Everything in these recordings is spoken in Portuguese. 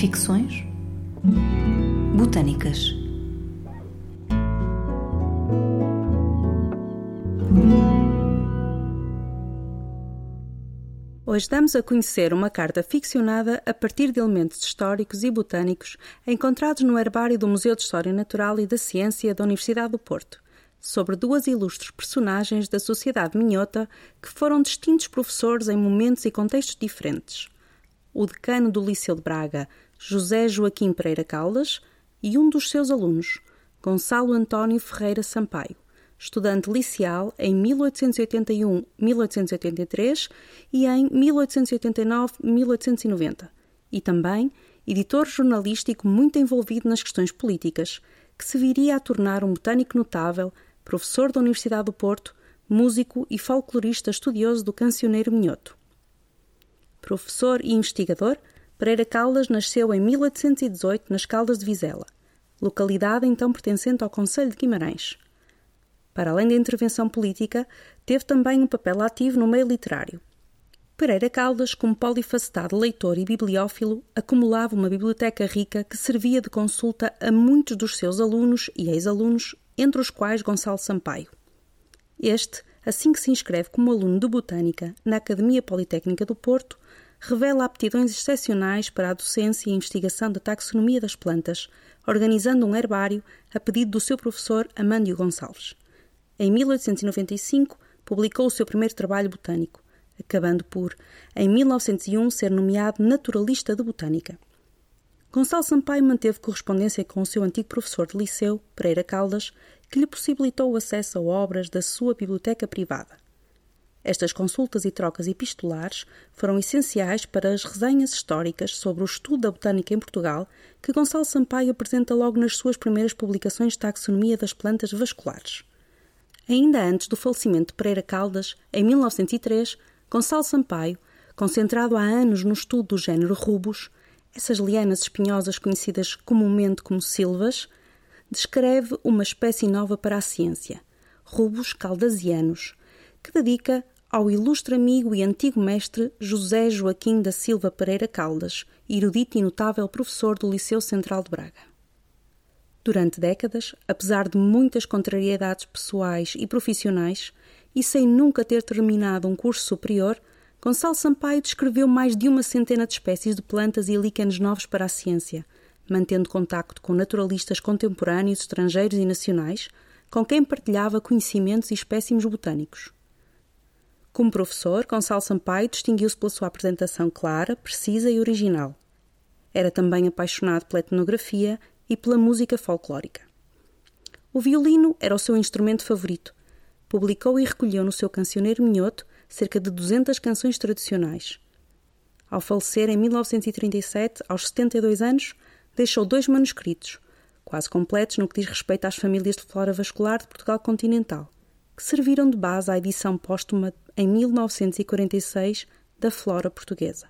Ficções. Botânicas. Hoje damos a conhecer uma carta ficcionada a partir de elementos históricos e botânicos encontrados no herbário do Museu de História Natural e da Ciência da Universidade do Porto, sobre duas ilustres personagens da sociedade minhota que foram distintos professores em momentos e contextos diferentes. O decano do Liceu de Braga, José Joaquim Pereira Caldas, e um dos seus alunos, Gonçalo António Ferreira Sampaio, estudante liceal em 1881-1883 e em 1889-1890, e também editor jornalístico muito envolvido nas questões políticas, que se viria a tornar um botânico notável, professor da Universidade do Porto, músico e folclorista estudioso do cancioneiro minhoto. Professor e investigador, Pereira Caldas nasceu em 1818 nas Caldas de Vizela, localidade então pertencente ao Conselho de Guimarães. Para além da intervenção política, teve também um papel ativo no meio literário. Pereira Caldas, como polifacetado leitor e bibliófilo, acumulava uma biblioteca rica que servia de consulta a muitos dos seus alunos e ex-alunos, entre os quais Gonçalo Sampaio. Este, assim que se inscreve como aluno de Botânica na Academia Politécnica do Porto, revela aptidões excepcionais para a docência e investigação da taxonomia das plantas, organizando um herbário a pedido do seu professor Amândio Gonçalves. Em 1895, publicou o seu primeiro trabalho botânico, acabando por, em 1901, ser nomeado naturalista de botânica. Gonçalo Sampaio manteve correspondência com o seu antigo professor de liceu, Pereira Caldas, que lhe possibilitou o acesso a obras da sua biblioteca privada. Estas consultas e trocas epistolares foram essenciais para as resenhas históricas sobre o estudo da botânica em Portugal que Gonçalo Sampaio apresenta logo nas suas primeiras publicações de taxonomia das plantas vasculares. Ainda antes do falecimento de Pereira Caldas, em 1903, Gonçalo Sampaio, concentrado há anos no estudo do género rubus, essas lianas espinhosas conhecidas comumente como silvas, descreve uma espécie nova para a ciência, rubus caldasianos, que dedica ao ilustre amigo e antigo mestre José Joaquim da Silva Pereira Caldas, erudito e notável professor do Liceu Central de Braga. Durante décadas, apesar de muitas contrariedades pessoais e profissionais, e sem nunca ter terminado um curso superior, Gonçalo Sampaio descreveu mais de uma centena de espécies de plantas e líquenes novos para a ciência, mantendo contacto com naturalistas contemporâneos, estrangeiros e nacionais, com quem partilhava conhecimentos e espécimes botânicos. Como professor, Gonçalo Sampaio distinguiu-se pela sua apresentação clara, precisa e original. Era também apaixonado pela etnografia e pela música folclórica. O violino era o seu instrumento favorito. Publicou e recolheu no seu cancioneiro minhoto cerca de 200 canções tradicionais. Ao falecer em 1937, aos 72 anos, deixou dois manuscritos, quase completos no que diz respeito às famílias de flora vascular de Portugal continental, que serviram de base à edição póstuma em 1946 da Flora Portuguesa.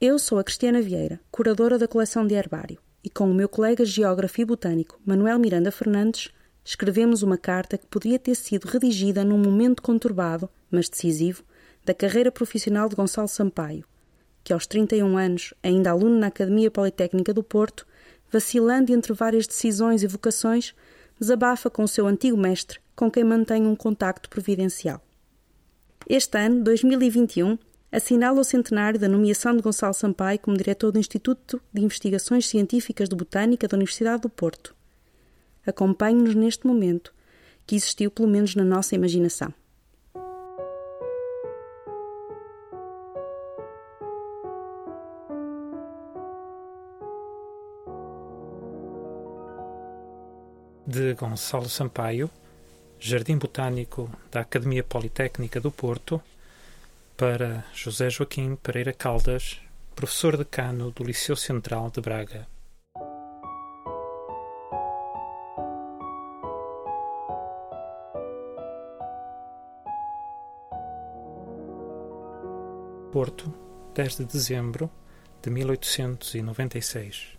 Eu sou a Cristiana Vieira, curadora da coleção de herbário e com o meu colega geógrafo e botânico, Manuel Miranda Fernandes, escrevemos uma carta que poderia ter sido redigida num momento conturbado, mas decisivo, da carreira profissional de Gonçalo Sampaio, que aos 31 anos, ainda aluno na Academia Politécnica do Porto, vacilando entre várias decisões e vocações, desabafa com o seu antigo mestre, com quem mantém um contacto providencial. Este ano, 2021, assinala o centenário da nomeação de Gonçalo Sampaio como diretor do Instituto de Investigações Científicas de Botânica da Universidade do Porto. Acompanhe-nos neste momento, que existiu pelo menos na nossa imaginação. De Gonçalo Sampaio, Jardim Botânico da Academia Politécnica do Porto, para José Joaquim Pereira Caldas, professor decano do Liceu Central de Braga. Porto, 10 de dezembro de 1896.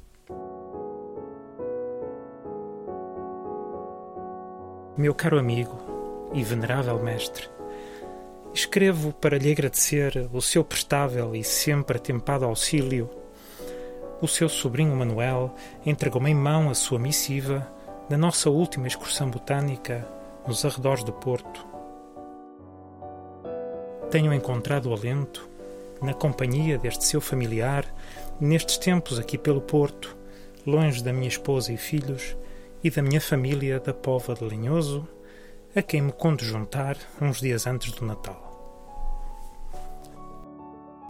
Meu caro amigo e venerável mestre, Escrevo para lhe agradecer o seu prestável e sempre atempado auxílio o seu sobrinho Manuel entregou-me em mão a sua missiva na nossa última excursão botânica nos arredores do Porto. Tenho encontrado alento na companhia deste seu familiar nestes tempos aqui pelo Porto, longe da minha esposa e filhos e da minha família da Pova de Linhoso, a quem me conto juntar uns dias antes do Natal.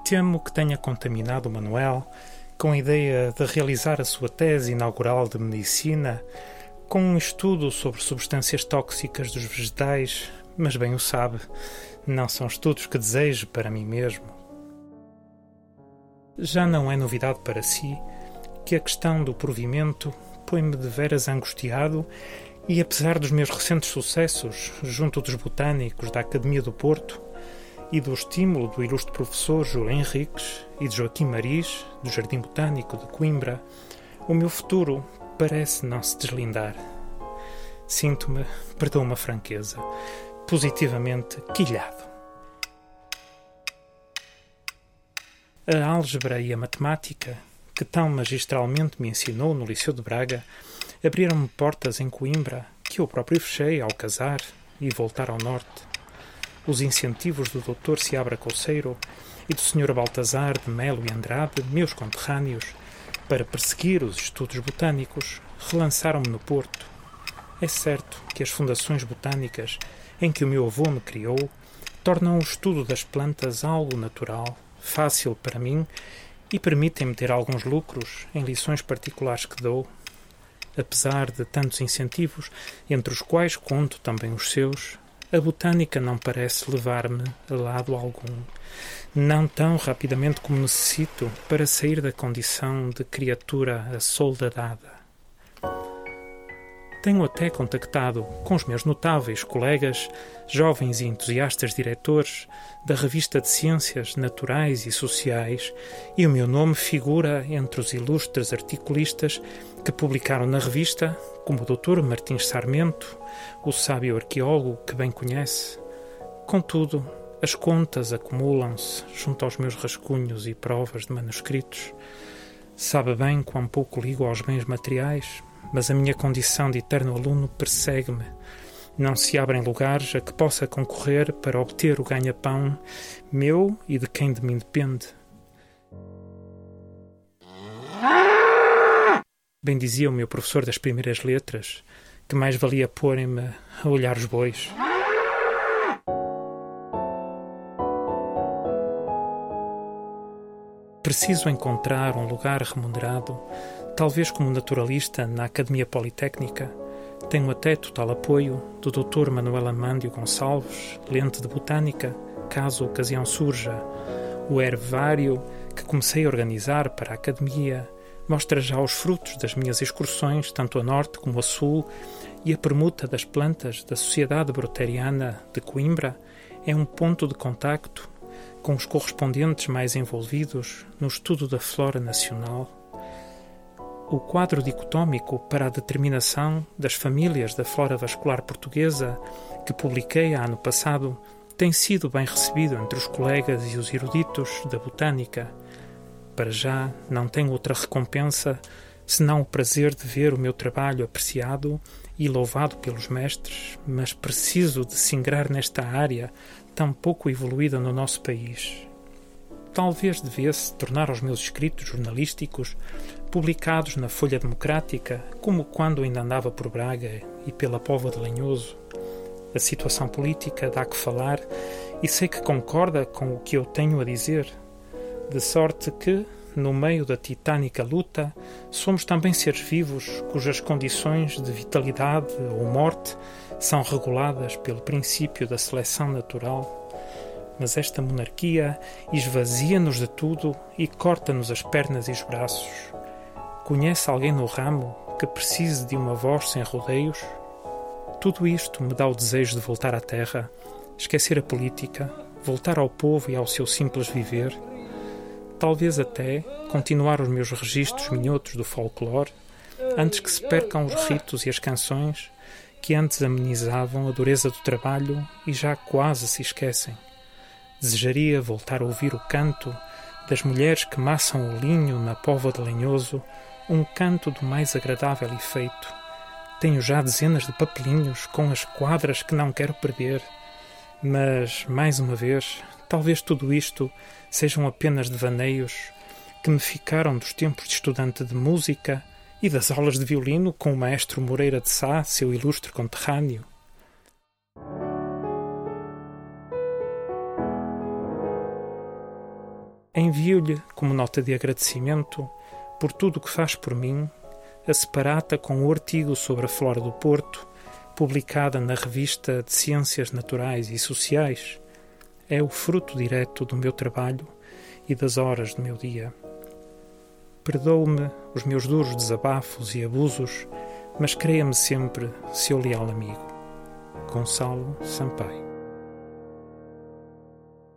Temo que tenha contaminado o Manuel com a ideia de realizar a sua tese inaugural de medicina com um estudo sobre substâncias tóxicas dos vegetais, mas bem o sabe, não são estudos que desejo para mim mesmo. Já não é novidade para si que a questão do provimento põe-me de veras angustiado e, apesar dos meus recentes sucessos junto dos botânicos da Academia do Porto e do estímulo do ilustre professor Júlio Henriques e de Joaquim Maris, do Jardim Botânico de Coimbra, o meu futuro parece não se deslindar. Sinto-me, perdão uma franqueza, positivamente quilhado. A álgebra e a matemática, que tão magistralmente me ensinou no Liceu de Braga, abriram-me portas em Coimbra que eu próprio fechei ao casar e voltar ao norte. Os incentivos do Dr. Seabra Coceiro e do Sr. Baltazar de Melo e Andrade, meus conterrâneos, para perseguir os estudos botânicos, relançaram-me no Porto. É certo que as fundações botânicas em que o meu avô me criou tornam o estudo das plantas algo natural, fácil para mim e permitem-me ter alguns lucros em lições particulares que dou. Apesar de tantos incentivos, entre os quais conto também os seus, a botânica não parece levar-me a lado algum não tão rapidamente como necessito para sair da condição de criatura assoldadada. Tenho até contactado com os meus notáveis colegas, jovens e entusiastas diretores da revista de Ciências Naturais e Sociais, e o meu nome figura entre os ilustres articulistas que publicaram na revista, como o Dr. Martins Sarmento, o sábio arqueólogo que bem conhece. Contudo, as contas acumulam-se junto aos meus rascunhos e provas de manuscritos. Sabe bem quão pouco ligo aos bens materiais, mas a minha condição de eterno aluno persegue-me. Não se abrem lugares a que possa concorrer para obter o ganha-pão meu e de quem de mim depende. Bem dizia o meu professor das primeiras letras que mais valia porem-me a olhar os bois. Preciso encontrar um lugar remunerado, talvez como naturalista na Academia Politécnica. Tenho até total apoio do Dr. Manuel Amândio Gonçalves, lente de botânica, caso a ocasião surja. O hervário que comecei a organizar para a Academia mostra já os frutos das minhas excursões, tanto a norte como a sul, e a permuta das plantas da Sociedade Broteriana de Coimbra é um ponto de contacto com os correspondentes mais envolvidos no estudo da flora nacional, o quadro dicotómico para a determinação das famílias da flora vascular portuguesa que publiquei ano passado tem sido bem recebido entre os colegas e os eruditos da botânica. Para já não tenho outra recompensa senão o prazer de ver o meu trabalho apreciado e louvado pelos mestres, mas preciso de se ingrar nesta área tão pouco evoluída no nosso país. Talvez devesse tornar os meus escritos jornalísticos publicados na Folha Democrática, como quando ainda andava por Braga e pela Pova de Lenhoso. A situação política dá que falar e sei que concorda com o que eu tenho a dizer, de sorte que, no meio da titânica luta, somos também seres vivos cujas condições de vitalidade ou morte são reguladas pelo princípio da seleção natural. Mas esta monarquia esvazia-nos de tudo e corta-nos as pernas e os braços. Conhece alguém no ramo que precise de uma voz sem rodeios? Tudo isto me dá o desejo de voltar à terra, esquecer a política, voltar ao povo e ao seu simples viver, talvez até continuar os meus registros minhotos do folclore, antes que se percam os ritos e as canções que antes amenizavam a dureza do trabalho e já quase se esquecem. Desejaria voltar a ouvir o canto das mulheres que maçam o linho na pova de lenhoso, um canto do mais agradável efeito. Tenho já dezenas de papelinhos com as quadras que não quero perder. Mas, mais uma vez, talvez tudo isto sejam apenas devaneios que me ficaram dos tempos de estudante de música e das aulas de violino com o maestro Moreira de Sá, seu ilustre conterrâneo. Envio-lhe, como nota de agradecimento, por tudo o que faz por mim, a separata com o artigo sobre a flora do Porto, publicada na revista de Ciências Naturais e Sociais. É o fruto direto do meu trabalho e das horas do meu dia. Perdoe-me os meus duros desabafos e abusos, mas creia-me sempre seu leal amigo. Gonçalo Sampaio.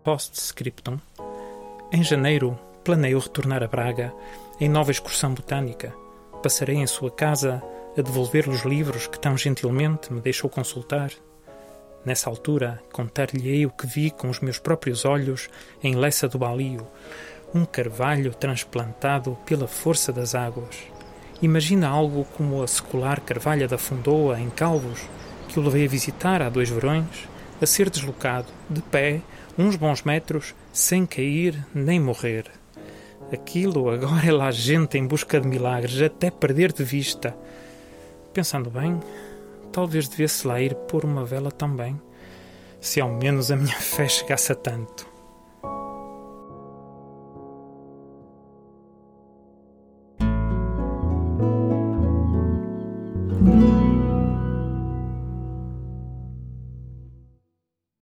Postscriptum. Em janeiro, planeio retornar a Braga em nova excursão botânica. Passarei em sua casa a devolver-lhe os livros que tão gentilmente me deixou consultar. Nessa altura, contar-lhe-ei o que vi com os meus próprios olhos em Lessa do Balio, um carvalho transplantado pela força das águas. Imagina algo como a secular carvalha da Fundoa, em Calvos, que o levei a visitar há dois verões, a ser deslocado, de pé, uns bons metros, sem cair nem morrer. Aquilo agora é lá gente em busca de milagres, até perder de vista. Pensando bem, talvez devesse lá ir pôr uma vela também, se ao menos a minha fé chegasse a tanto.